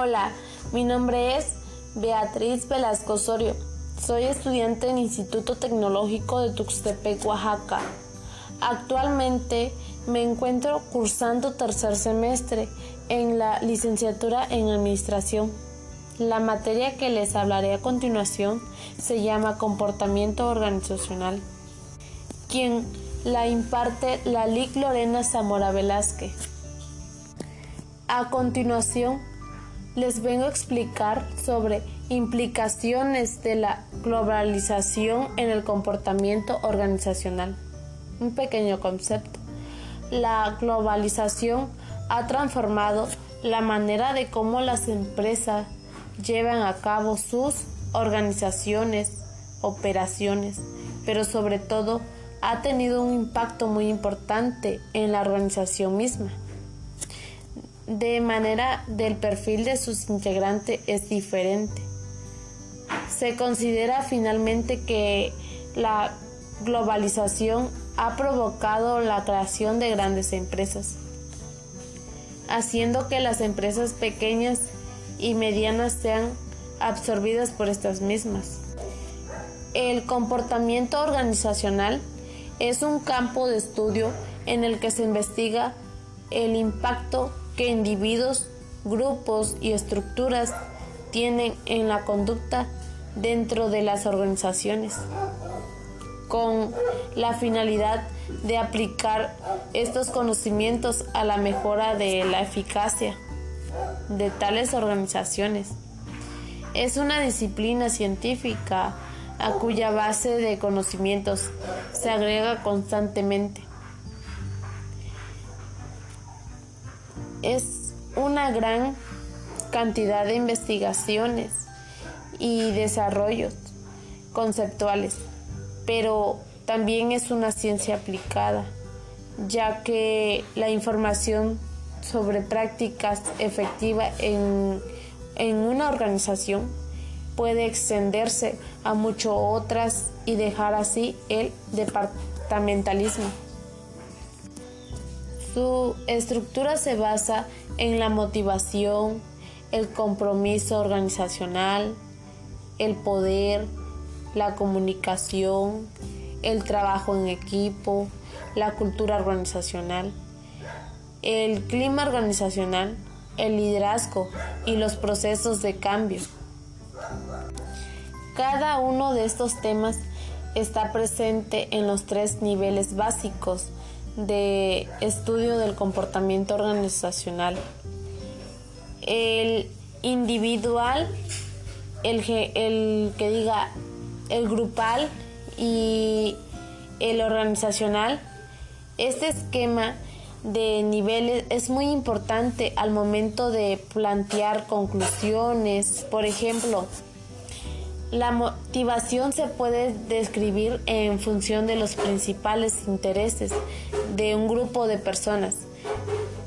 Hola, mi nombre es Beatriz Velasco Osorio. Soy estudiante en Instituto Tecnológico de Tuxtepec, Oaxaca. Actualmente me encuentro cursando tercer semestre en la licenciatura en Administración. La materia que les hablaré a continuación se llama Comportamiento Organizacional, quien la imparte la LIC Lorena Zamora Velázquez. A continuación, les vengo a explicar sobre implicaciones de la globalización en el comportamiento organizacional. Un pequeño concepto. La globalización ha transformado la manera de cómo las empresas llevan a cabo sus organizaciones, operaciones, pero sobre todo ha tenido un impacto muy importante en la organización misma. De manera del perfil de sus integrantes es diferente. Se considera finalmente que la globalización ha provocado la creación de grandes empresas, haciendo que las empresas pequeñas y medianas sean absorbidas por estas mismas. El comportamiento organizacional es un campo de estudio en el que se investiga el impacto que individuos, grupos y estructuras tienen en la conducta dentro de las organizaciones, con la finalidad de aplicar estos conocimientos a la mejora de la eficacia de tales organizaciones. Es una disciplina científica a cuya base de conocimientos se agrega constantemente. Es una gran cantidad de investigaciones y desarrollos conceptuales, pero también es una ciencia aplicada, ya que la información sobre prácticas efectivas en, en una organización puede extenderse a muchas otras y dejar así el departamentalismo. Su estructura se basa en la motivación, el compromiso organizacional, el poder, la comunicación, el trabajo en equipo, la cultura organizacional, el clima organizacional, el liderazgo y los procesos de cambio. Cada uno de estos temas está presente en los tres niveles básicos de estudio del comportamiento organizacional. El individual, el, que diga el grupal y el organizacional. Este esquema de niveles es muy importante al momento de plantear conclusiones. Por ejemplo, la motivación se puede describir en función de los principales intereses de un grupo de personas,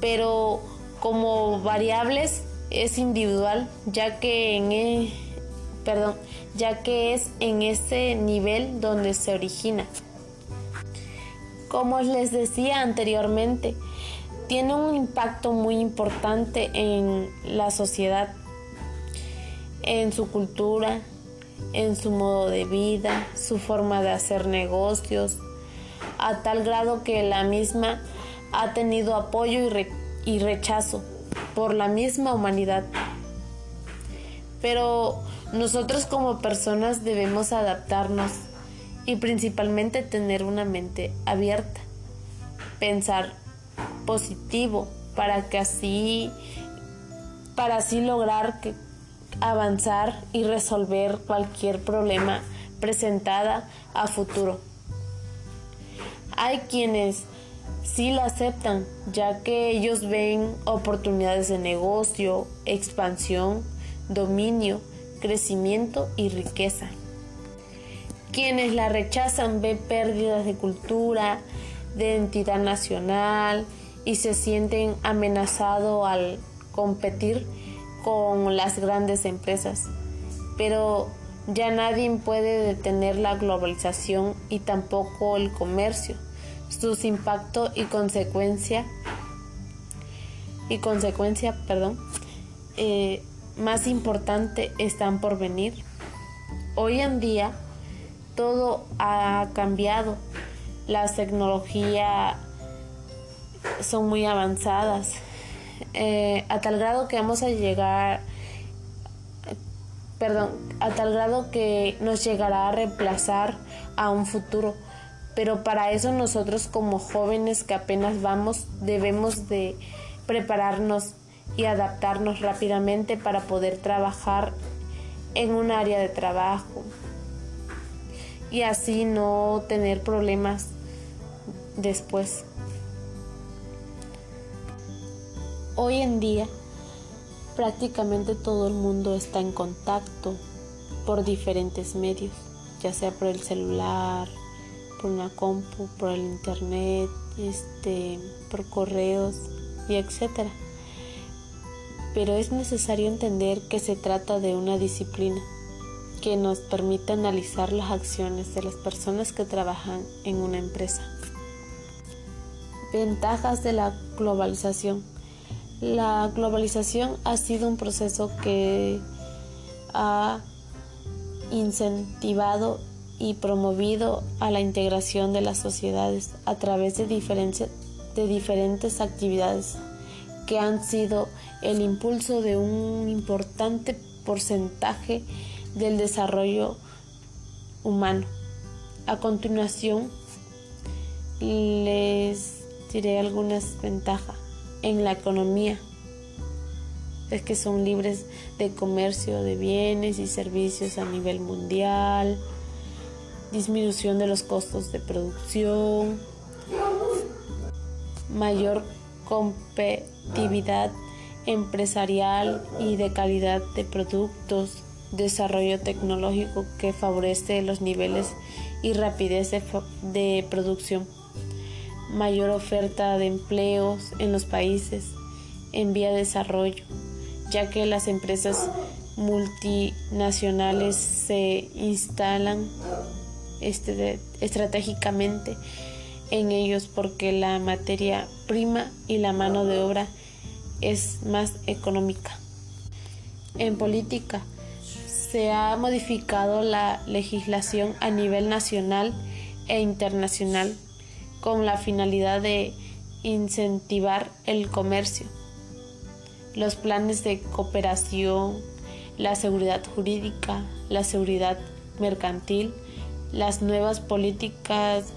pero como variables es individual, ya que en e, perdón, ya que es en ese nivel donde se origina. Como les decía anteriormente, tiene un impacto muy importante en la sociedad, en su cultura, en su modo de vida, su forma de hacer negocios, a tal grado que la misma ha tenido apoyo y, rechazo por la misma humanidad. Pero nosotros como personas debemos adaptarnos y principalmente tener una mente abierta, pensar positivo para que así para así lograr que, avanzar y resolver cualquier problema presentada a futuro. Hay quienes sí la aceptan, ya que ellos ven oportunidades de negocio, expansión, dominio, crecimiento y riqueza. Quienes la rechazan ven pérdidas de cultura, de identidad nacional y se sienten amenazados al competir con las grandes empresas. Pero ya nadie puede detener la globalización y tampoco el comercio, sus impactos y consecuencia y consecuencia, perdón, eh, más importante están por venir. Hoy en día todo ha cambiado. Las tecnologías son muy avanzadas. Eh, a tal grado que vamos a llegar, perdón, a tal grado que nos llegará a reemplazar a un futuro. Pero para eso nosotros como jóvenes que apenas vamos debemos de prepararnos y adaptarnos rápidamente para poder trabajar en un área de trabajo y así no tener problemas después. Hoy en día prácticamente todo el mundo está en contacto por diferentes medios, ya sea por el celular, por una compu, por el internet, este, por correos y etcétera. Pero es necesario entender que se trata de una disciplina que nos permite analizar las acciones de las personas que trabajan en una empresa. Ventajas de la globalización. La globalización ha sido un proceso que ha incentivado y promovido a la integración de las sociedades a través de, de diferentes actividades que han sido el impulso de un importante porcentaje del desarrollo humano. A continuación, les diré algunas ventajas en la economía. Es que son libres de comercio de bienes y servicios a nivel mundial, disminución de los costos de producción, mayor competitividad empresarial y de calidad de productos, desarrollo tecnológico que favorece los niveles y rapidez de, producción mayor oferta de empleos en los países en vía de desarrollo, ya que las empresas multinacionales se instalan este, estratégicamente en ellos porque la materia prima y la mano de obra es más económica. En política, se ha modificado la legislación a nivel nacional e internacional con la finalidad de incentivar el comercio, los planes de cooperación, la seguridad jurídica, la seguridad mercantil, las nuevas políticas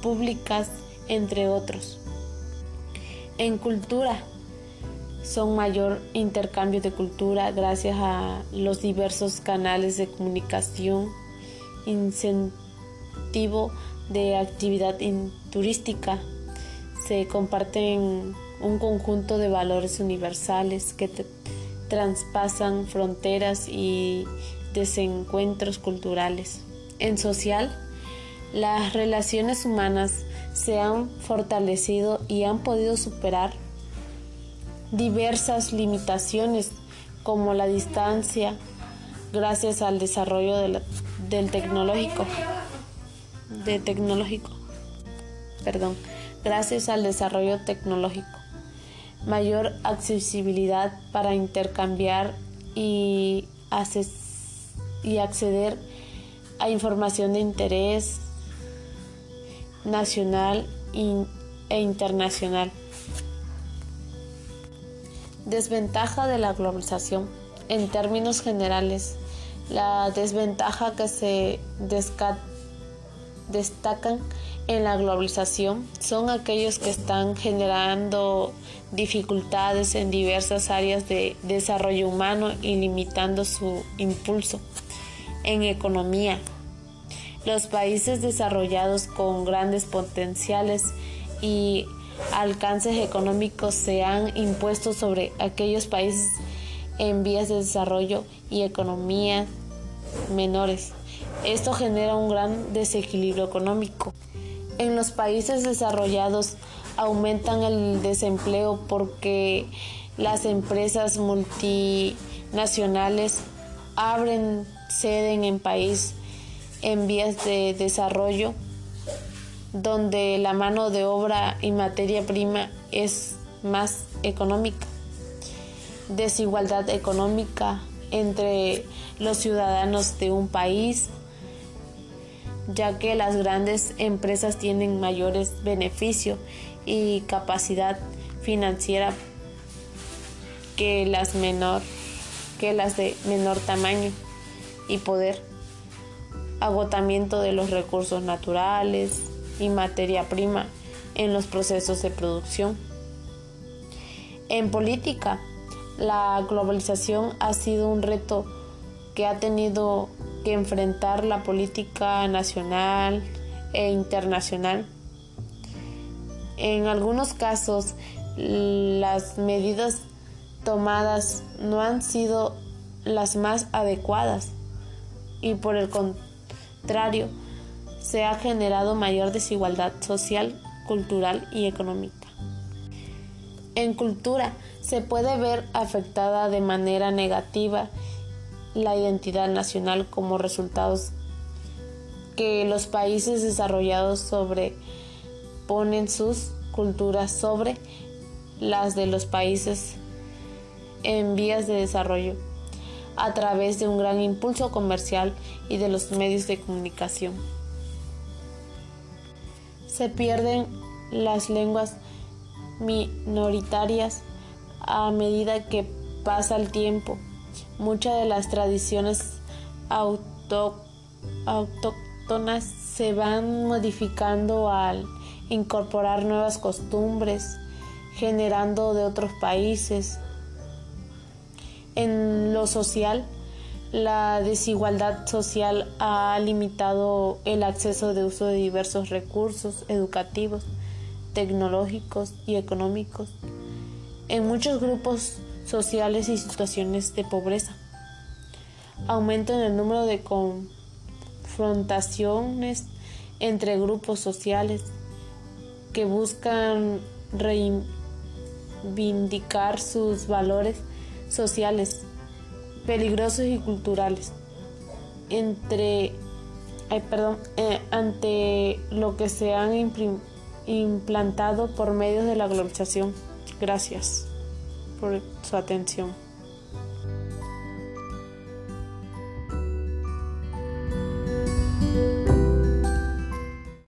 públicas, entre otros. En cultura, son mayor intercambio de cultura gracias a los diversos canales de comunicación, incentivo de actividad turística. Se comparten un conjunto de valores universales que traspasan fronteras y desencuentros culturales. En social, las relaciones humanas se han fortalecido y han podido superar diversas limitaciones como la distancia gracias al desarrollo del tecnológico de tecnológico, perdón, gracias al desarrollo tecnológico, mayor accesibilidad para intercambiar y, y acceder a información de interés nacional e internacional. Desventaja de la globalización. En términos generales, la desventaja que se descarta destacan en la globalización son aquellos que están generando dificultades en diversas áreas de desarrollo humano y limitando su impulso. En economía, los países desarrollados con grandes potenciales y alcances económicos se han impuesto sobre aquellos países en vías de desarrollo y economías menores. Esto genera un gran desequilibrio económico. En los países desarrollados aumentan el desempleo porque las empresas multinacionales abren sede en país en vías de desarrollo donde la mano de obra y materia prima es más económica. desigualdad económica entre los ciudadanos de un país, ya que las grandes empresas tienen mayores beneficios y capacidad financiera que las menor que las de menor tamaño y poder agotamiento de los recursos naturales y materia prima en los procesos de producción. En política, la globalización ha sido un reto que ha tenido que enfrentar la política nacional e internacional. En algunos casos, las medidas tomadas no han sido las más adecuadas y por el contrario, se ha generado mayor desigualdad social, cultural y económica. En cultura se puede ver afectada de manera negativa la identidad nacional como resultados que los países desarrollados sobreponen sus culturas sobre las de los países en vías de desarrollo a través de un gran impulso comercial y de los medios de comunicación. Se pierden las lenguas minoritarias a medida que pasa el tiempo. Muchas de las tradiciones autóctonas se van modificando al incorporar nuevas costumbres, generando de otros países. En lo social, la desigualdad social ha limitado el acceso de uso de diversos recursos educativos tecnológicos y económicos en muchos grupos sociales y situaciones de pobreza. Aumento en el número de confrontaciones entre grupos sociales que buscan reivindicar sus valores sociales, peligrosos y culturales. Entre, perdón, eh, ante lo que se han implantado por medio de la globalización. Gracias por su atención.